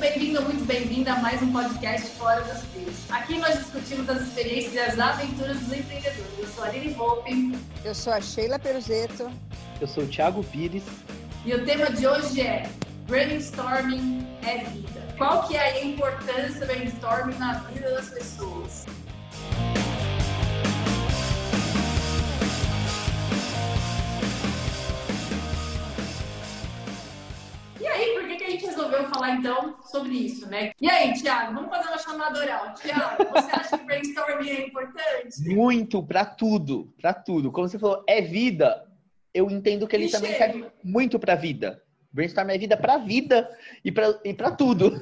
bem-vindo, muito bem-vinda a mais um podcast Fora dos Trilhos. Aqui nós discutimos as experiências e as aventuras dos empreendedores. Eu sou a Aline Volpe. Eu sou a Sheila Peruzeto. Eu sou o Thiago Pires. E o tema de hoje é Brainstorming é vida. Qual que é a importância do brainstorming na vida das pessoas? Resolveu falar então sobre isso, né? E aí, Thiago, vamos fazer uma chamada oral. Thiago, você acha que brainstorming é importante? Muito, para tudo, para tudo. Como você falou, é vida. Eu entendo que ele e também serve muito para vida. Brainstorming é vida para vida e para e pra tudo.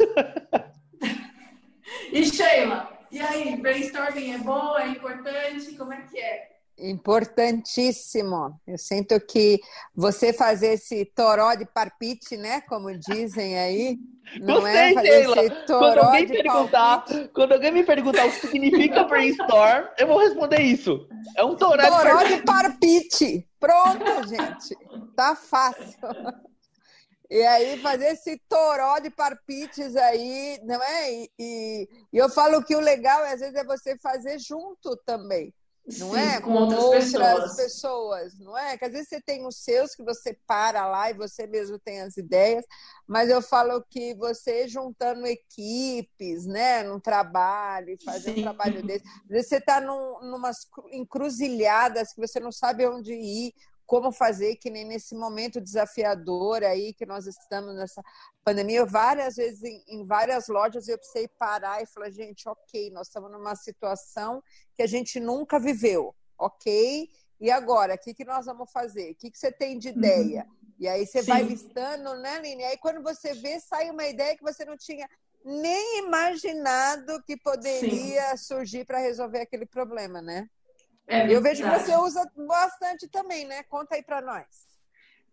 e Sheila, e aí, brainstorming é bom, é importante? Como é que é? Importantíssimo. Eu sinto que você fazer esse toró de parpite, né? Como dizem aí. Não Gostei, é fazer quando alguém de perguntar, palpite. Quando alguém me perguntar o que significa brainstorm, eu vou responder isso. É um toró, toró de, de parpite. Pronto, gente. Tá fácil. E aí fazer esse toró de parpites aí, não é? E, e, e eu falo que o legal às vezes é você fazer junto também não Sim, é? Com, com outras, outras pessoas. pessoas. não é? Que às vezes você tem os seus que você para lá e você mesmo tem as ideias, mas eu falo que você juntando equipes, né, num trabalho, fazendo Sim. um trabalho desse, às vezes você está num, numas encruzilhadas que você não sabe onde ir, como fazer, que nem nesse momento desafiador aí que nós estamos nessa pandemia. Várias vezes em, em, várias lojas eu precisei parar e falar, gente, ok, nós estamos numa situação que a gente nunca viveu, ok? E agora, o que, que nós vamos fazer? O que, que você tem de ideia? Uhum. E aí você Sim. vai listando, né, Lini? Aí quando você vê, sai uma ideia que você não tinha nem imaginado que poderia Sim. surgir para resolver aquele problema, né? É eu vejo que você usa bastante também, né? Conta aí para nós.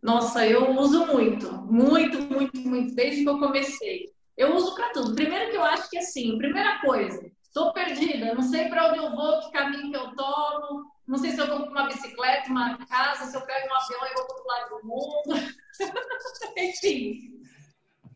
Nossa, eu uso muito, muito, muito, muito, desde que eu comecei. Eu uso para tudo. Primeiro que eu acho que assim, primeira coisa, estou perdida, não sei para onde eu vou, que caminho que eu tomo, não sei se eu vou para uma bicicleta, uma casa, se eu pego um avião e vou para outro lado do mundo. Enfim,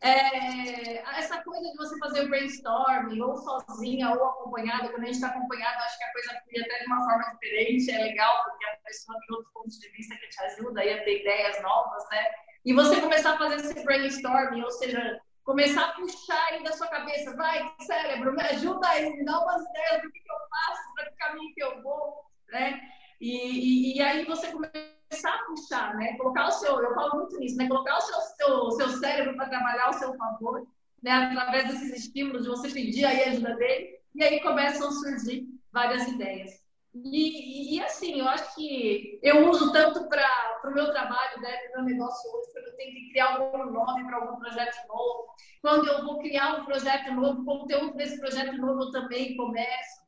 é, essa coisa de você fazer brainstorming, ou sozinha ou acompanhada, quando a gente está acompanhada, acho que a coisa flui até de uma forma diferente, é legal, porque a pessoa tem outros pontos de vista que te ajuda a ter ideias novas, né? E você começar a fazer esse brainstorming, ou seja, começar a puxar aí da sua cabeça, vai, cérebro, me ajuda aí, me dá umas ideias do que, que eu faço, para que caminho que eu vou, né? E, e, e aí você começa começar a puxar, né? Colocar o seu, eu falo muito nisso, né? Colocar o seu, seu, seu cérebro para trabalhar ao seu favor, né? Através desses estímulos, de você pedir aí a ajuda dele, e aí começam a surgir várias ideias. E, e, assim, eu acho que eu uso tanto para o meu trabalho, né, o meu negócio hoje, quando eu tenho que criar algum nome para algum projeto novo, quando eu vou criar um projeto novo, conteúdo desse projeto novo eu também começo.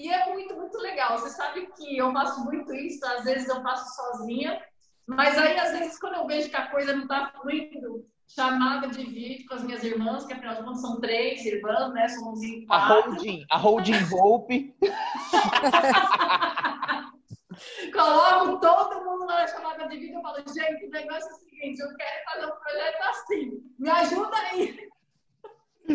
E é muito, muito legal. Você sabe que eu faço muito isso, às vezes eu faço sozinha, mas aí, às vezes, quando eu vejo que a coisa não está fluindo, chamada de vídeo com as minhas irmãs, que afinal de contas são três irmãs, né? Somos em quatro. A Holding, a Holding Hope. Coloco todo mundo na chamada de vídeo e falo, gente, o negócio é o seguinte, eu quero fazer um projeto assim, me ajuda aí.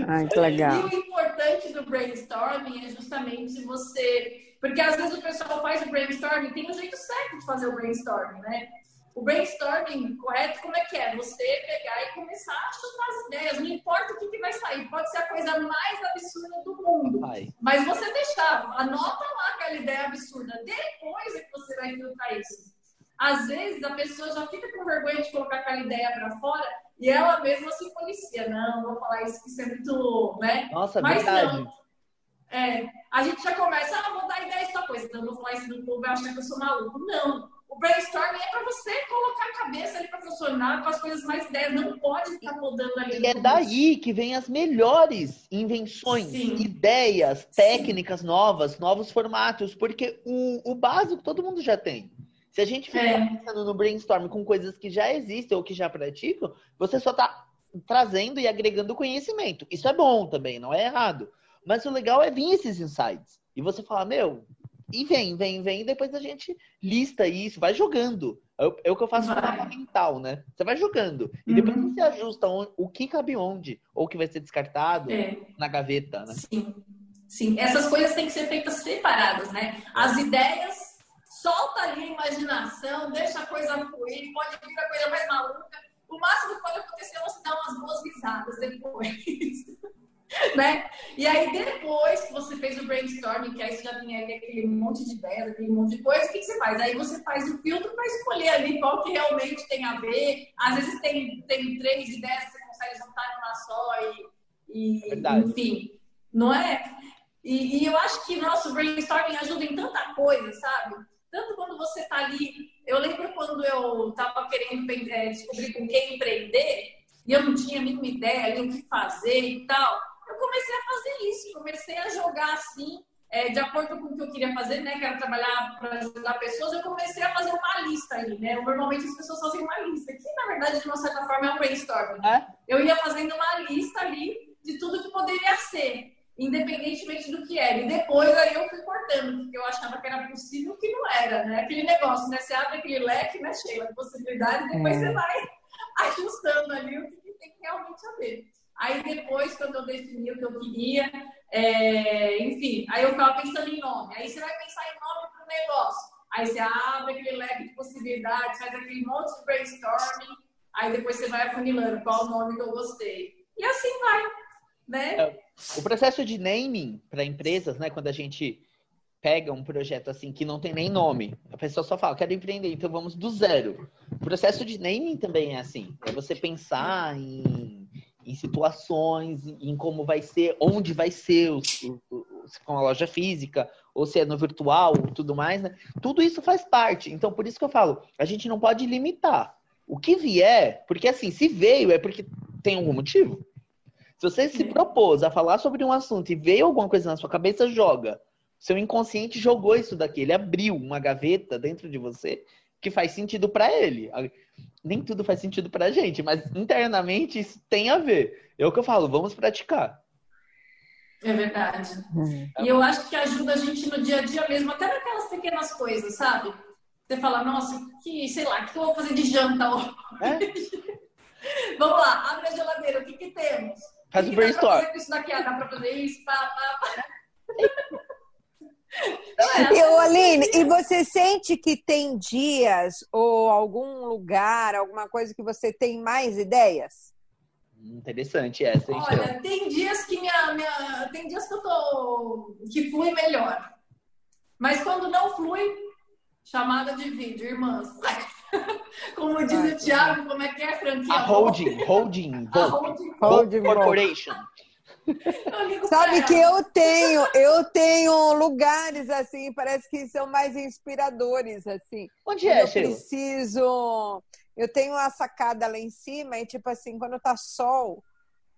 Ai, que legal. E o importante do brainstorming é justamente você. Porque às vezes o pessoal faz o brainstorming, tem um jeito certo de fazer o brainstorming, né? O brainstorming correto, como é que é? Você pegar e começar a chutar as ideias, não importa o que, que vai sair, pode ser a coisa mais absurda do mundo. Ai. Mas você deixar, anota lá aquela ideia absurda, depois é que você vai filtrar isso. Às vezes a pessoa já fica com vergonha de colocar aquela ideia para fora e ela mesma se policia. Não, vou falar isso, que isso é muito, né? Nossa, Mas verdade. não. É, a gente já começa, ah, vou dar ideia de tal coisa, então vou falar isso no povo vai achar que eu sou maluco. Não. O brainstorming é para você colocar a cabeça ali para funcionar com as coisas mais ideias. Não pode ficar mudando ali. E é daí que vem as melhores invenções, Sim. ideias, técnicas Sim. novas, novos formatos, porque o, o básico todo mundo já tem. Se a gente ficar é. pensando no brainstorm com coisas que já existem ou que já praticam, você só está trazendo e agregando conhecimento. Isso é bom também, não é errado. Mas o legal é vir esses insights. E você falar, meu, e vem, vem, vem, e depois a gente lista isso, vai jogando. É o, é que eu faço no mapa mental, né? Você vai jogando. E uhum. depois você ajusta onde, o que cabe onde, ou o que vai ser descartado é. na gaveta, né? Sim. Sim, essas coisas têm que ser feitas separadas, né? As ideias, solta ali a imaginação, deixa a coisa fluir, pode vir a coisa mais maluca. O máximo que pode acontecer é você dar umas boas risadas depois. né? E aí, depois que você fez o brainstorming, que aí você já tem aquele monte de ideias, aquele monte de coisa, o que, que você faz? Aí você faz o filtro para escolher ali qual que realmente tem a ver. Às vezes tem, tem três ideias que você consegue juntar numa só e, e enfim, não é? E, e, eu acho que nosso brainstorming ajuda em tanta coisa, sabe? Tanto quando você tá ali. Eu lembro quando eu tava querendo é, descobrir com quem empreender, e eu não tinha a mínima ideia ali o que fazer e tal eu comecei a fazer isso, comecei a jogar assim, é, de acordo com o que eu queria fazer, né? Que era trabalhar para ajudar pessoas, eu comecei a fazer uma lista ali, né? Normalmente as pessoas fazem uma lista, que na verdade, de uma certa forma, é um brainstorming. É? Eu ia fazendo uma lista ali de tudo que poderia ser, independentemente do que era. E depois aí eu fui cortando, porque eu achava que era possível que não era, né? Aquele negócio, né? Você abre aquele leque, né, Sheila, de possibilidades, depois é. você vai ajustando ali o que tem que realmente haver. Aí depois, quando eu defini o que eu queria, é, enfim, aí eu ficava pensando em nome. Aí você vai pensar em nome para o negócio. Aí você abre aquele leque de possibilidades, faz aquele monte de brainstorming. Aí depois você vai afunilando qual o nome que eu gostei. E assim vai, né? É, o processo de naming para empresas, né? Quando a gente pega um projeto assim que não tem nem nome, a pessoa só fala, quero empreender, então vamos do zero. O processo de naming também é assim. É você pensar em em situações, em como vai ser, onde vai ser, se for uma loja física, ou se é no virtual, tudo mais, né? Tudo isso faz parte. Então, por isso que eu falo, a gente não pode limitar. O que vier, porque assim, se veio é porque tem algum motivo. Se você se propôs a falar sobre um assunto e veio alguma coisa na sua cabeça, joga. Seu inconsciente jogou isso daqui, ele abriu uma gaveta dentro de você que faz sentido para ele nem tudo faz sentido pra gente, mas internamente isso tem a ver. É o que eu falo, vamos praticar. É verdade. Uhum. E eu acho que ajuda a gente no dia a dia mesmo, até naquelas pequenas coisas, sabe? Você fala, nossa, que, sei lá, o que eu vou fazer de janta hoje? É? Vamos lá, abre a geladeira, o que, que temos? Faz o, o brainstorm. Isso daqui, dá pra fazer isso, pá, pá, pá. E, Aline, e você sente que tem dias ou algum lugar, alguma coisa que você tem mais ideias? Interessante essa, hein, Olha, tem dias que minha, minha, tem dias que eu tô que flui melhor. Mas quando não flui, chamada de vídeo, irmãs. Como diz o Thiago, como é que é, franquia? A holding, holding, a holding, holding corporation. Sabe que eu tenho, eu tenho lugares assim, parece que são mais inspiradores assim. Onde é, Eu preciso, eu tenho uma sacada lá em cima e tipo assim, quando tá sol,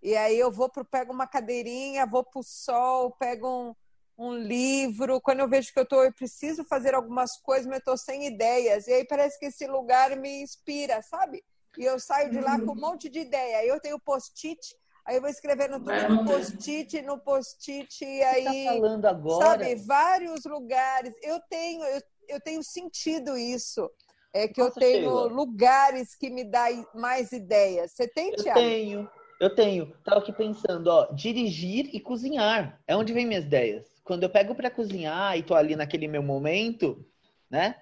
e aí eu vou pro pego uma cadeirinha, vou pro sol, pego um, um livro, quando eu vejo que eu tô, eu preciso fazer algumas coisas, mas eu tô sem ideias. E aí parece que esse lugar me inspira, sabe? E eu saio de lá com um uhum. monte de ideia. Eu tenho post-it Aí eu vou escrevendo tudo no post-it, no post-it, e tá aí. Tá falando agora? Sabe, vários lugares. Eu tenho, eu, eu tenho sentido isso. É que Nossa, eu tenho Sheila. lugares que me dão mais ideias. Você tem, eu Tiago? Eu tenho, eu tenho. Tava aqui pensando, ó, dirigir e cozinhar. É onde vem minhas ideias. Quando eu pego para cozinhar e tô ali naquele meu momento, né?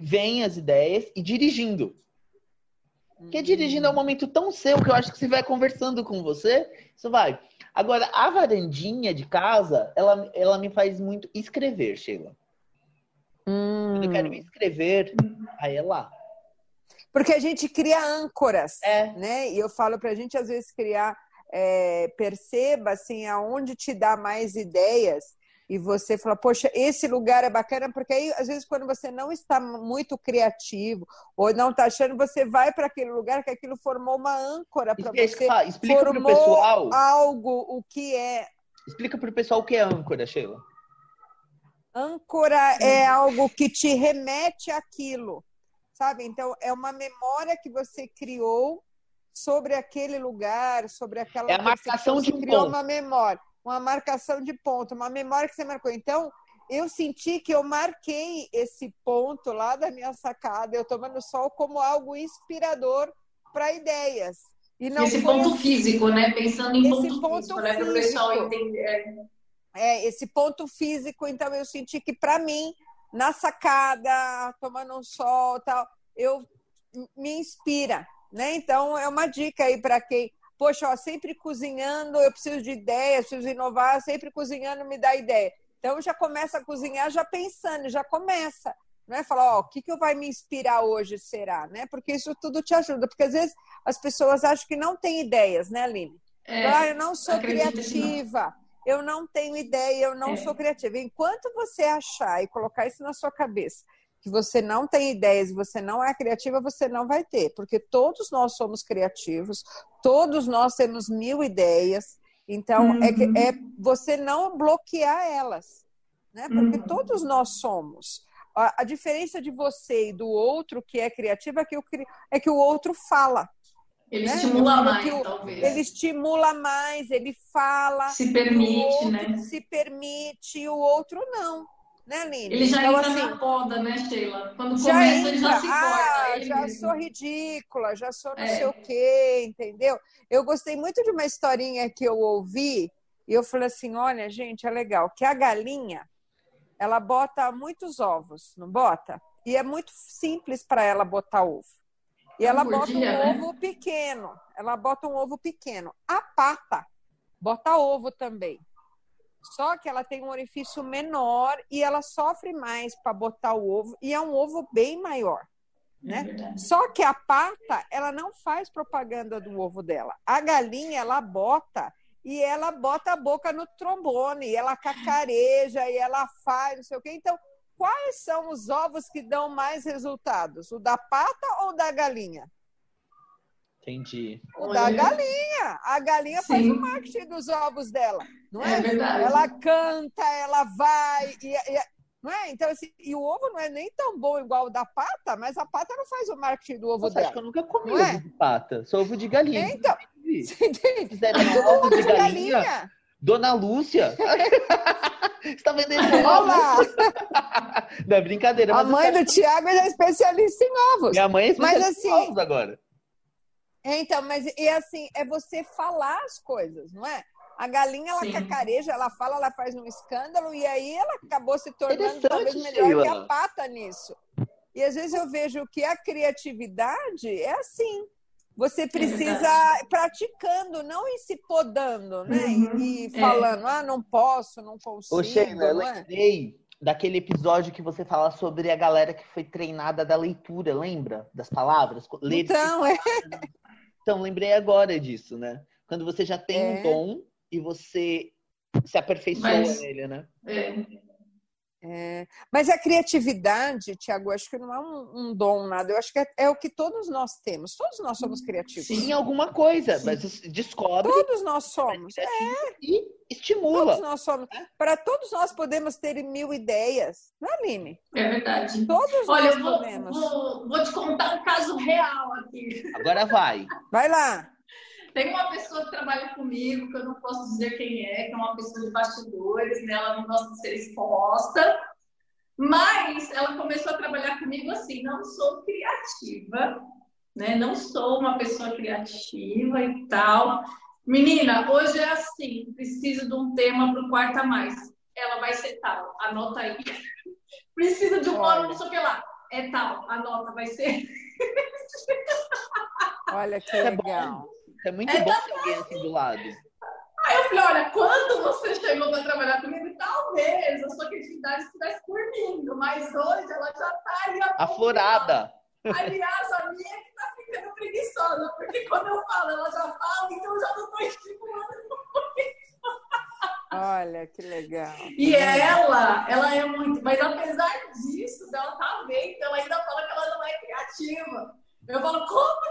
Vem as ideias e dirigindo. Porque dirigindo é um momento tão seu que eu acho que você vai conversando com você, isso vai. Agora, a varandinha de casa, ela, ela me faz muito escrever, Sheila. Hum. Quando eu quero escrever, aí é lá. Porque a gente cria âncoras, é. né? E eu falo pra gente, às vezes, criar... É, perceba, assim, aonde te dá mais ideias e você fala, poxa, esse lugar é bacana, porque aí, às vezes, quando você não está muito criativo ou não está achando, você vai para aquele lugar que aquilo formou uma âncora para você. Explica para o pessoal. algo, o que é. Explica para o pessoal o que é âncora, Sheila. Âncora é algo que te remete àquilo, sabe? Então, é uma memória que você criou sobre aquele lugar, sobre aquela. É a marcação de criou ponto. uma memória uma marcação de ponto, uma memória que você marcou. Então, eu senti que eu marquei esse ponto lá da minha sacada, eu tomando sol, como algo inspirador para ideias. E não esse ponto assim. físico, né? Pensando em ponto, ponto físico, né? Para o pessoal entender. É, esse ponto físico, então eu senti que para mim, na sacada, tomando um sol tal, eu me inspira, né? Então é uma dica aí para quem, poxa, ó, sempre cozinhando, eu preciso de ideias, preciso inovar, sempre cozinhando me dá ideia. Então já começa a cozinhar já pensando, já começa é Falar, ó, o que, que vai me inspirar hoje será, né? Porque isso tudo te ajuda, porque às vezes as pessoas acham que não têm ideias, né, Aline? É, ah, eu não sou criativa, não. eu não tenho ideia, eu não é. sou criativa. Enquanto você achar e colocar isso na sua cabeça, que você não tem ideias e você não é criativa, você não vai ter, porque todos nós somos criativos, todos nós temos mil ideias, então uhum. é, que, é você não bloquear elas, né? Porque uhum. todos nós somos. A, a, diferença de você e do outro que é criativo é que o, é que o outro fala. Ele né? estimula mais, o, talvez. Ele estimula mais, ele fala. Se permite, né? Se permite, e o outro não. Né, Aline? Ele já então, entra assim, na poda, né, Sheila? Quando já começa, entra, ele já se ah, já mesmo. sou ridícula, já sou não é. sei o quê, entendeu? Eu gostei muito de uma historinha que eu ouvi, e eu falei assim, olha, gente, é legal, que a galinha, ela bota muitos ovos, não bota? E é muito simples para ela botar ovo. E ela bota dia, um né? ovo pequeno. Ela bota um ovo pequeno. A pata bota ovo também. Só que ela tem um orifício menor e ela sofre mais para botar o ovo e é um ovo bem maior, né? É Só que a pata, ela não faz propaganda do ovo dela. A galinha, ela bota e ela bota a boca no trombone, e ela cacareja, e ela faz, não sei o quê. Então, quais são os ovos que dão mais resultados? O da pata ou da galinha? Entendi. O da galinha. A galinha Sim. faz o marketing dos ovos dela. Não é? é verdade. Ela canta, ela vai. E, e, não é? Então, assim, e o ovo não é nem tão bom igual o da pata, mas a pata não faz o marketing do ovo Nossa, dela. Acho que eu nunca comi ovo é? de pata. Só ovo de galinha. Então, Fizeram ovo de galinha. galinha. Dona Lúcia. Você tá vendendo Olá. Não é brincadeira. A mãe do Tiago é especialista em ovos. Minha mãe é especialista mas, assim, em ovos agora. Então, mas e assim, é você falar as coisas, não é? A galinha, ela Sim. cacareja, ela fala, ela faz um escândalo, e aí ela acabou se tornando talvez melhor Sheila. que a pata nisso. E às vezes eu vejo que a criatividade é assim. Você é precisa é praticando, não ir se podando, né? Uhum. E, e falando, é. ah, não posso, não consigo. Ô, Sheila, eu é? lembrei daquele episódio que você fala sobre a galera que foi treinada da leitura, lembra? Das palavras? Ler então, é. Então, lembrei agora disso, né? Quando você já tem é. um dom e você se aperfeiçoa Mas, nele, né? É. É, mas a criatividade, Tiago, acho que não é um, um, dom, nada. Eu acho que é, é, o que todos nós temos. Todos nós somos criativos. Sim, alguma coisa, Sim. mas descobre. Todos nós somos. É. E estimula. Todos nós somos. É. Para todos nós podemos ter mil ideias, não é, Aline? É verdade. Todos Olha, nós eu vou, podemos. Vou, vou te contar um caso real aqui. Agora vai. Vai lá. Tem uma pessoa que trabalha comigo, que eu não posso dizer quem é, que é uma pessoa de bastidores, né? ela não gosta de ser exposta, mas ela começou a trabalhar comigo assim, não sou criativa, né? Não sou uma pessoa criativa e tal. Menina, hoje é assim, preciso de um tema para o quarto a mais. Ela vai ser tal, anota aí. preciso de um nome, não sei o que lá. É tal, anota, vai ser. Olha que é legal. É muito é bom ter alguém assim do lado. Aí eu falei, olha, quando você chegou para trabalhar comigo, talvez a sua criatividade estivesse dormindo, mas hoje ela já está aí. Aflorada. Aliás, a minha é que está ficando preguiçosa, porque quando eu falo, ela já fala, então eu já não estou estimulando Olha, que legal. E ela, ela é muito, mas apesar disso, dela tá vendo, ela ainda fala que ela não é criativa. Eu falo, como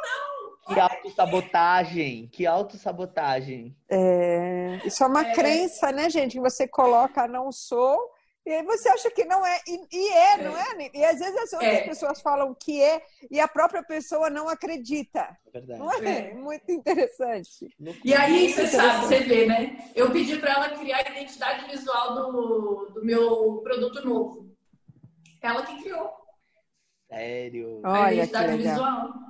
autossabotagem, que autossabotagem. É, isso é uma é. crença, né, gente? Que você coloca não sou E aí você acha que não é, e, e é, é, não é? E às vezes as outras é. pessoas falam que é e a própria pessoa não acredita. É verdade. Não é? é. Muito interessante. E aí, você sabe, você vê, né? Eu pedi para ela criar a identidade visual do, do meu produto novo. Ela que criou. Sério? A Olha, identidade visual.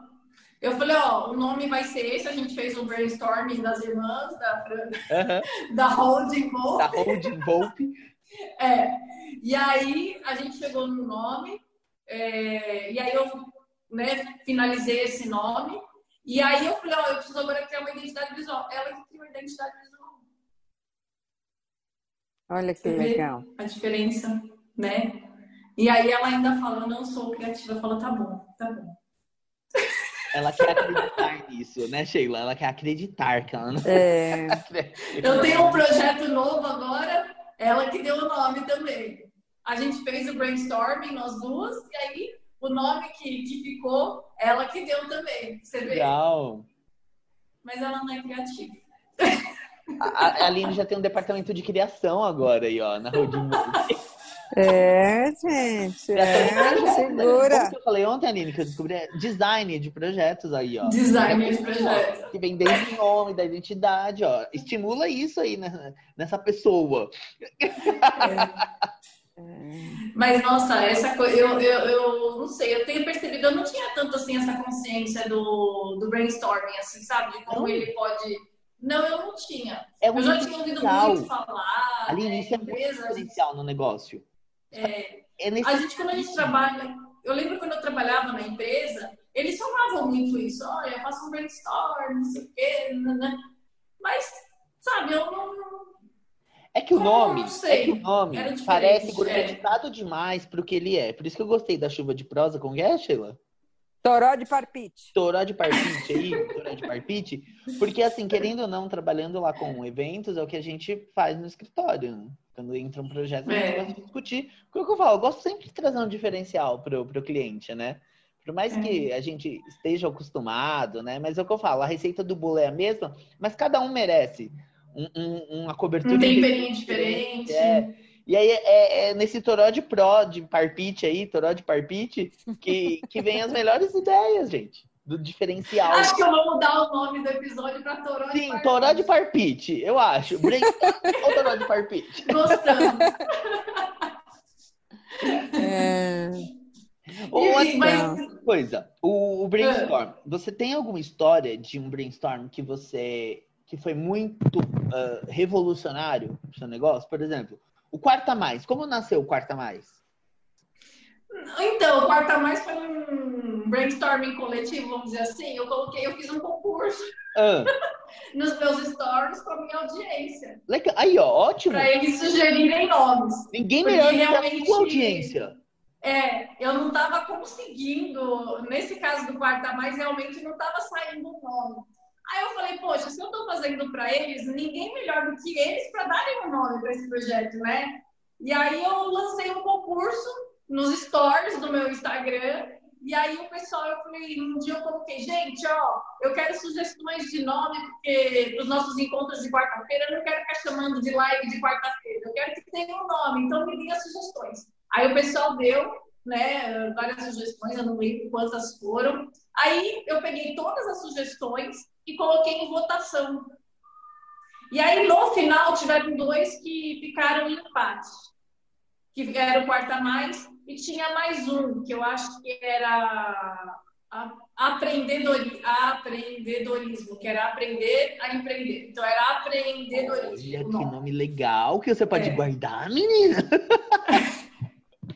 Eu falei, ó, o nome vai ser esse, a gente fez um brainstorming das irmãs, da, uhum. da Holding Volpe. Da Holding Volpe. É. E aí a gente chegou no nome, é, e aí eu né, finalizei esse nome. E aí eu falei, ó, eu preciso agora criar uma identidade visual. Ela que criou a identidade visual. Olha que Você legal. A diferença, né? E aí ela ainda fala, eu não sou criativa. Eu falo, tá bom, tá bom. Ela quer acreditar nisso, né, Sheila? Ela quer acreditar que ela não... É. eu tenho um projeto novo agora, ela que deu o nome também. A gente fez o brainstorming, nós duas, e aí o nome que, que ficou, ela que deu também. Você vê? Legal. Mas ela não é criativa. A, a Aline já tem um departamento de criação agora aí, ó, na Rodinho. É, gente. É, segura. Como que eu falei ontem, Aline, que eu descobri é design de projetos aí, ó. Design de projetos. Que vem desde o nome, da identidade, ó. Estimula isso aí nessa, nessa pessoa. É. Mas, nossa, essa coisa, eu, eu, eu não sei, eu tenho percebido, eu não tinha tanto assim essa consciência do, do brainstorming, assim, sabe? De como ele pode. Não, eu não tinha. É um eu já tinha ouvido muito falar. Ali, né, isso é muito potencial no negócio. É, é. A gente, quando a gente trabalha, eu lembro quando eu trabalhava na empresa, eles falavam muito isso, olha, eu faço um brainstorm, não sei o quê, né, né. mas, sabe, eu não. É que o nome, é que o nome parece gourmetizado é. demais pro que ele é. Por isso que eu gostei da chuva de prosa com é, Sheila? Toró de parpite. Toró de parpite aí, toró de parpite. Porque, assim, querendo ou não, trabalhando lá com eventos, é o que a gente faz no escritório, né? Quando entra um projeto, a gente é. gosta de discutir. O que eu falo, eu gosto sempre de trazer um diferencial pro, pro cliente, né? Por mais é. que a gente esteja acostumado, né? Mas é o que eu falo, a receita do bolo é a mesma, mas cada um merece um, um, uma cobertura. Um temperinho diferente. É. E aí é, é, nesse toró de pró, de parpite aí, toró de parpite, que, que vem as melhores ideias, gente do diferencial. Acho que eu vou mudar o nome do episódio para Toró Sim, de Parpite. Toró de Parpite, eu acho. ou Toró de Parpite? Gostando. é... Ou assim, mas... coisa, o, o brainstorm. É. Você tem alguma história de um brainstorm que você que foi muito uh, revolucionário no seu negócio? Por exemplo, o Quarta Mais. Como nasceu o Quarta Mais? Então, o Quarta Mais foi um brainstorming coletivo, vamos dizer assim. Eu coloquei, eu fiz um concurso ah. nos meus stories com a minha audiência. Legal. Aí, ó, ótimo. Para eles sugerirem nomes. Ninguém melhor do que a sua audiência. É, eu não estava conseguindo, nesse caso do Quarta Mais, realmente não estava saindo o nome. Aí eu falei, poxa, se eu estou fazendo para eles, ninguém melhor do que eles para darem um nome para esse projeto, né? E aí eu lancei um concurso nos stories do meu Instagram. E aí o pessoal, eu falei, um dia eu coloquei, gente, ó, eu quero sugestões de nome, porque os nossos encontros de quarta-feira, eu não quero ficar chamando de live de quarta-feira, eu quero que tenha um nome, então me diga sugestões. Aí o pessoal deu, né, várias sugestões, eu não lembro quantas foram. Aí eu peguei todas as sugestões e coloquei em votação. E aí no final tiveram dois que ficaram em empate, que era o quarta mais e tinha mais um, que eu acho que era apreendedorismo, que era aprender a empreender. Então era apreendedorismo. Olha que nome legal que você pode é. guardar, menina.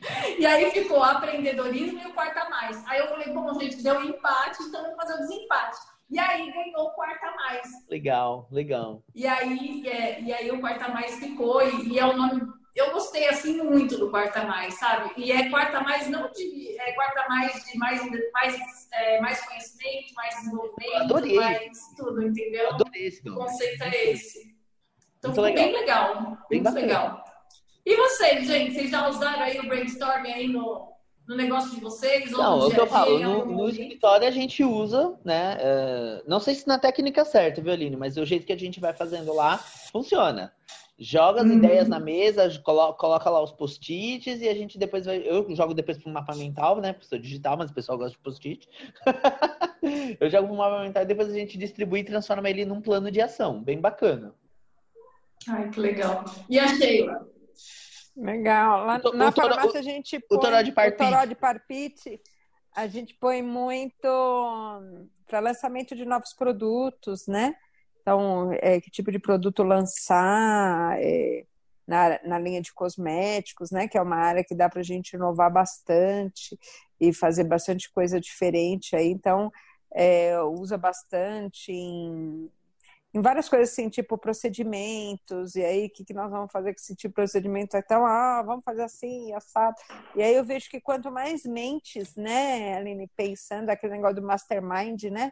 e aí ficou apreendedorismo e o quarta mais. Aí eu falei, bom, gente, deu empate, então vamos fazer o desempate. E aí ganhou o quarta mais. Legal, legal. E aí, é, e aí o quarta mais ficou, e, e é o nome eu gostei assim muito do quarta mais, sabe? E é quarta mais não de é quarta mais de mais mais é, mais conhecimento, mais desenvolvimento, Adorei. mais tudo, entendeu? Adorei esse nome. O conceito é esse. Então muito ficou legal. bem legal, bem muito legal. E vocês, gente, vocês já usaram aí o brainstorm aí no, no negócio de vocês? Não, é o que eu falo, no, no escritório a gente usa, né? Uh, não sei se na técnica certa, viu, Aline? Mas o jeito que a gente vai fazendo lá funciona. Joga as uhum. ideias na mesa, coloca, coloca lá os post-its e a gente depois vai. Eu jogo depois para o mapa mental, né? Porque sou digital, mas o pessoal gosta de post-it. eu jogo para o mapa mental e depois a gente distribui e transforma ele num plano de ação. Bem bacana. Ai, que legal. E a Sheila? Legal. Lá o, na o farmácia toro, a gente põe... O toró de parpite. Toró de parpite, a gente põe muito para lançamento de novos produtos, né? Então, é, que tipo de produto lançar é, na, na linha de cosméticos, né? Que é uma área que dá para a gente inovar bastante e fazer bastante coisa diferente aí. Então, é, usa bastante em, em várias coisas assim, tipo procedimentos, e aí o que, que nós vamos fazer com esse tipo de procedimento? Então, ah, vamos fazer assim, assado. E aí eu vejo que quanto mais mentes, né, Aline, pensando, aquele negócio do mastermind, né?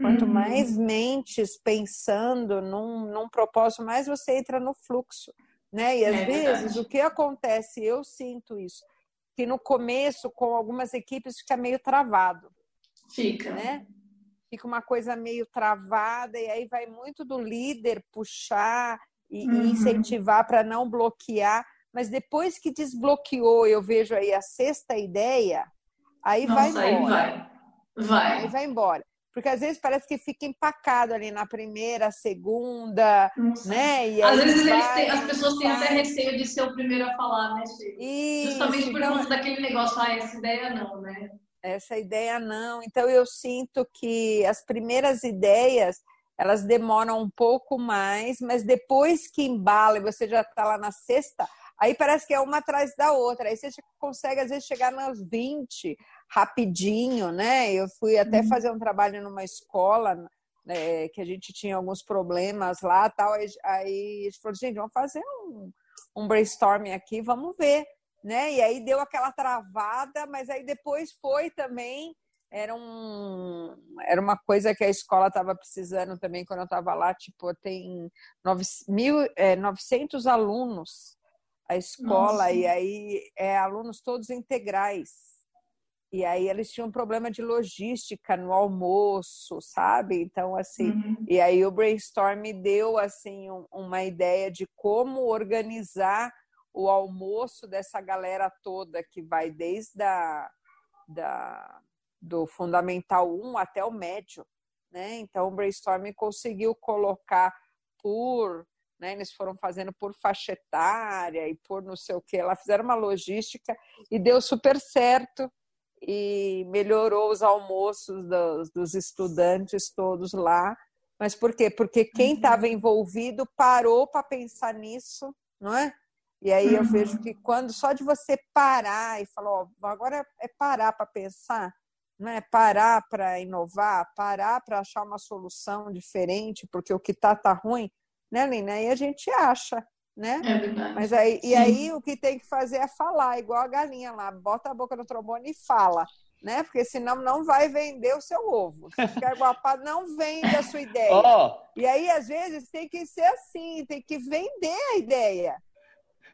Quanto uhum. mais mentes pensando num, num propósito, mais você entra no fluxo, né? E às é vezes verdade. o que acontece, eu sinto isso, que no começo com algumas equipes fica meio travado. Fica. Né? Fica uma coisa meio travada e aí vai muito do líder puxar e, uhum. e incentivar para não bloquear. Mas depois que desbloqueou, eu vejo aí a sexta ideia, aí Nossa, vai embora. Aí vai. Vai. Aí vai embora porque às vezes parece que fica empacado ali na primeira, segunda, Nossa. né? E às vezes têm, as pessoas têm até receio de ser o primeiro a falar, né, Chico? Justamente por então, causa daquele negócio, ah, essa ideia não, né? Essa ideia não. Então eu sinto que as primeiras ideias elas demoram um pouco mais, mas depois que embala e você já está lá na sexta, aí parece que é uma atrás da outra. Aí você consegue, às vezes, chegar nas 20 rapidinho, né? Eu fui até uhum. fazer um trabalho numa escola né, que a gente tinha alguns problemas lá tal. Aí, aí a gente falou, gente, vamos fazer um, um brainstorming aqui, vamos ver, né? E aí deu aquela travada, mas aí depois foi também. Era, um, era uma coisa que a escola estava precisando também quando eu estava lá. Tipo, tem 9, mil, é, 900 alunos a escola, Nossa. e aí é alunos todos integrais. E aí eles tinham um problema de logística no almoço, sabe? Então, assim, uhum. e aí o brainstorm deu, assim, um, uma ideia de como organizar o almoço dessa galera toda que vai desde a, da, do Fundamental 1 até o médio, né? Então, o brainstorm conseguiu colocar por né? Eles foram fazendo por faixa etária e por não sei o que. Ela fizeram uma logística e deu super certo e melhorou os almoços dos, dos estudantes todos lá. Mas por quê? Porque quem estava uhum. envolvido parou para pensar nisso, não é? E aí eu vejo uhum. que quando só de você parar e falar, ó, agora é parar para pensar, não é parar para inovar, parar para achar uma solução diferente, porque o que tá tá ruim, né, Lina? E a gente acha, né? É verdade. Mas aí, e aí o que tem que fazer é falar, igual a galinha lá, bota a boca no trombone e fala, né? Porque senão não vai vender o seu ovo. Se ficar guapado, não vende a sua ideia. Oh. E aí, às vezes, tem que ser assim, tem que vender a ideia.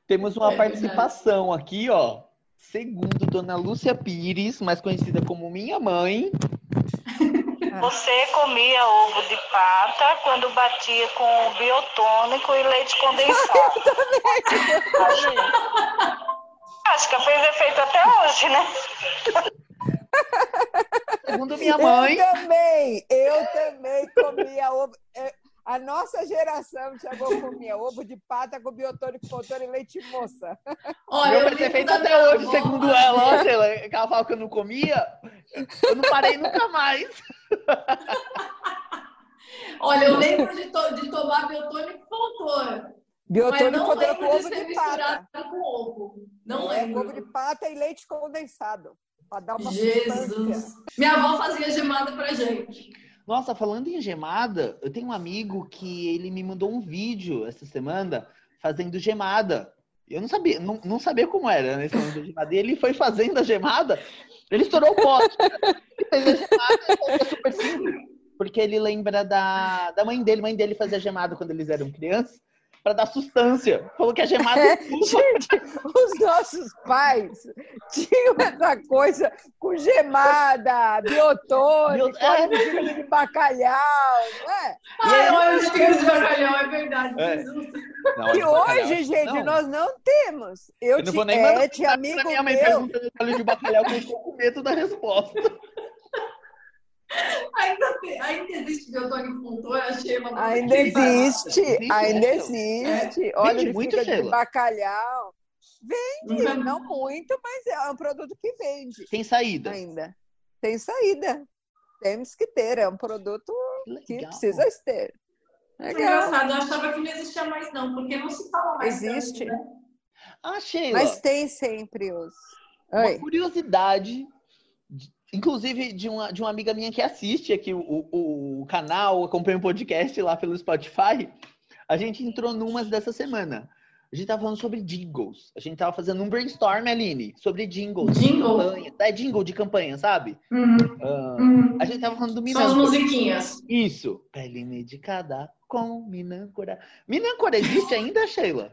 Temos uma é participação aqui, ó. Segundo Dona Lúcia Pires, mais conhecida como minha mãe, você comia ovo de pata quando batia com biotônico e leite condensado. Acho que fez efeito até hoje, né? Segundo minha mãe. Eu também, eu também comia ovo. A nossa geração chegou comia ovo de pata com biotônico, fotônico e leite moça. Olha, eu ter feito até hoje, segundo ela. Olha, ela fala que eu não comia, eu não parei nunca mais. Olha, eu lembro de, to de tomar biotônico com fotônico. Biotônico fotônico com ovo de, de pata. Com ovo. Não é, lembro. Ovo de pata e leite condensado. Para dar uma Jesus. Substância. Minha avó fazia gemada pra gente. Nossa, falando em gemada, eu tenho um amigo que ele me mandou um vídeo essa semana fazendo gemada. Eu não sabia, não, não sabia como era nesse momento de gemada. E ele foi fazendo a gemada, ele estourou o pote. ele fez a gemada, é super simples. Porque ele lembra da, da mãe dele. A mãe dele fazia gemada quando eles eram crianças. Para dar sustância. Falou que a gemada. É, gente, os nossos pais tinham essa coisa com gemada, biotônico, é. de bacalhau, não é? Ai, olha os de bacalhau, é verdade. É. Não, e hoje, gente, não. nós não temos. Eu, eu não vou nem é, tinha amigo minha mãe meu. perguntando de bacalhau, que eu estou com medo da resposta. Ainda, ainda existe biotônico Fontoura, Sheila? Ainda existe, existe, ainda existe. É. Olha, muito de bacalhau. Vende, uhum. não muito, mas é um produto que vende. Tem saída. Ainda. Tem saída. Temos que ter, é um produto que, que precisa ter. Legal. Engraçado, eu achava que não existia mais, não, porque não se fala mais. Existe. Tanto, né? Ah, Sheila. Mas tem sempre os. Oi. Uma curiosidade inclusive de uma, de uma amiga minha que assiste aqui o, o, o canal, acompanha o podcast lá pelo Spotify, a gente entrou numas dessa semana. A gente tava falando sobre jingles. A gente tava fazendo um brainstorm, Aline, sobre jingles. Jingle? Campanha. É jingle de campanha, sabe? Uhum. Uh, uhum. A gente tava falando do Minâncora. São as musiquinhas. Isso. Pele medicada com Minâncora. Minâncora existe ainda, Sheila?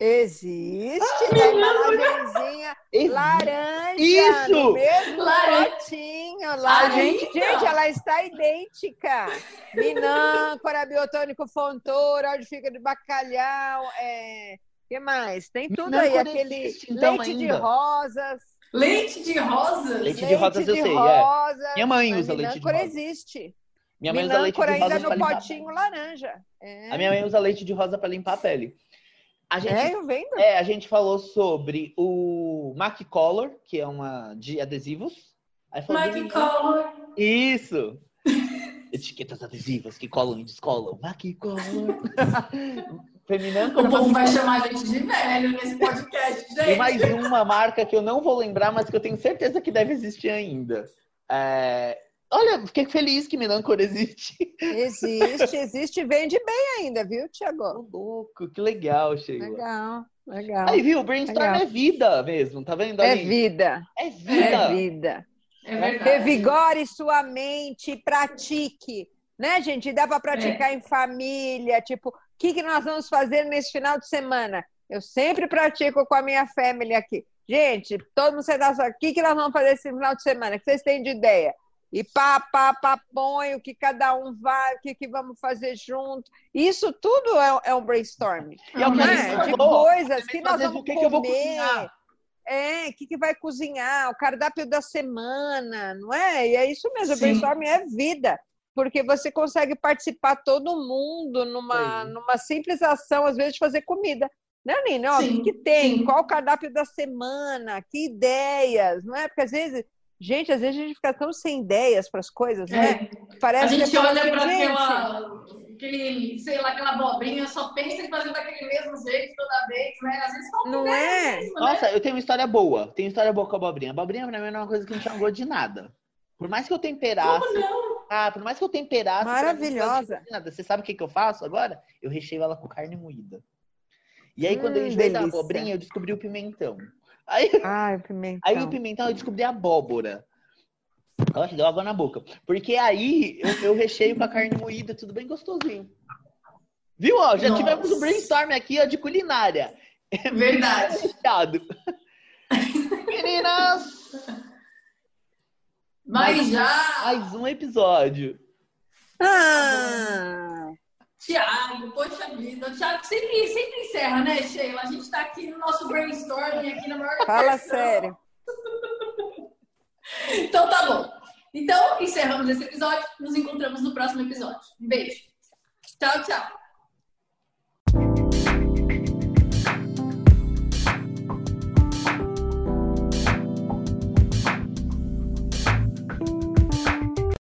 Existe, ah, é embalagenzinha laranja Isso! no mesmo laranja. potinho. Laranja. Gente, gente, ela está idêntica. Minâncora, biotônico fontoura, óleo de fígado de bacalhau, é... que mais? Tem tudo aí, aquele existe, então, leite ainda. de rosas. Leite de rosas? Leite de rosas leite eu sei, é. Minha mãe usa leite de rosas. existe. Minha mãe usa leite de rosa ainda no potinho laranja. É. A minha mãe usa leite de rosa para limpar a pele. A gente, é, eu vendo. É, a gente falou sobre o Mac Color, que é uma de adesivos. Mac Color. Isso! Etiquetas adesivas que colam e descolam. Mac Color. Feminando. O povo vai chamar a gente de velho nesse podcast, gente. E mais uma marca que eu não vou lembrar, mas que eu tenho certeza que deve existir ainda. É, Olha, fiquei feliz que Minancor existe. Existe, existe, vende bem ainda, viu, Tiago? louco, que legal, Sheila. Legal, legal. Aí, viu, o brainstorm legal. é vida mesmo, tá vendo? É vida. É vida. É vida. É Revigore sua mente, pratique. Né, gente? Dá para praticar é. em família, tipo, o que, que nós vamos fazer nesse final de semana? Eu sempre pratico com a minha família aqui. Gente, todo mundo senta só, o que, que nós vamos fazer esse final de semana? O que vocês têm de ideia? E pá, pá, pá, põe o que cada um vai, o que, que vamos fazer junto. Isso tudo é, é um brainstorming. E é o que é? De coisas que nós vamos que comer. é, o que, que vai cozinhar, o cardápio da semana, não é? E é isso mesmo, o brainstorming é vida. Porque você consegue participar todo mundo numa, numa simples ação, às vezes, de fazer comida. Né, Nina? O que, que tem? Sim. Qual o cardápio da semana? Que ideias? Não é? Porque às vezes Gente, às vezes a gente fica tão sem ideias para as coisas, né? É. Parece a gente olha para aquela, aquele, sei lá, aquela abobrinha, só pensa em fazer daquele mesmo jeito toda vez, né? Às vezes não é. Mesmo, né? Nossa, eu tenho uma história boa. Tenho história boa com a abobrinha. A abobrinha pra mim não é uma coisa que não tinha gosto de nada. Por mais que eu temperasse. Como não? Ah, por mais que eu temperasse. Maravilhosa. Nada. Você sabe o que, que eu faço agora? Eu recheio ela com carne moída. E aí, hum, quando eu enjoei da abobrinha, eu descobri o pimentão. Aí, Ai, o pimentão. Aí o pimentão eu descobri a abóbora. Nossa, deu água na boca. Porque aí eu, eu recheio com a carne moída, tudo bem gostosinho. Viu? Ó, já Nossa. tivemos um brainstorm aqui ó, de culinária. Verdade. Meninas! Mas já! Mais um episódio. Ah! Tiago, poxa vida. O Tiago sempre, sempre encerra, né, Sheila? A gente está aqui no nosso brainstorming, aqui na maior Fala versão. sério. então tá bom. Então, encerramos esse episódio. Nos encontramos no próximo episódio. Um beijo. Tchau, tchau.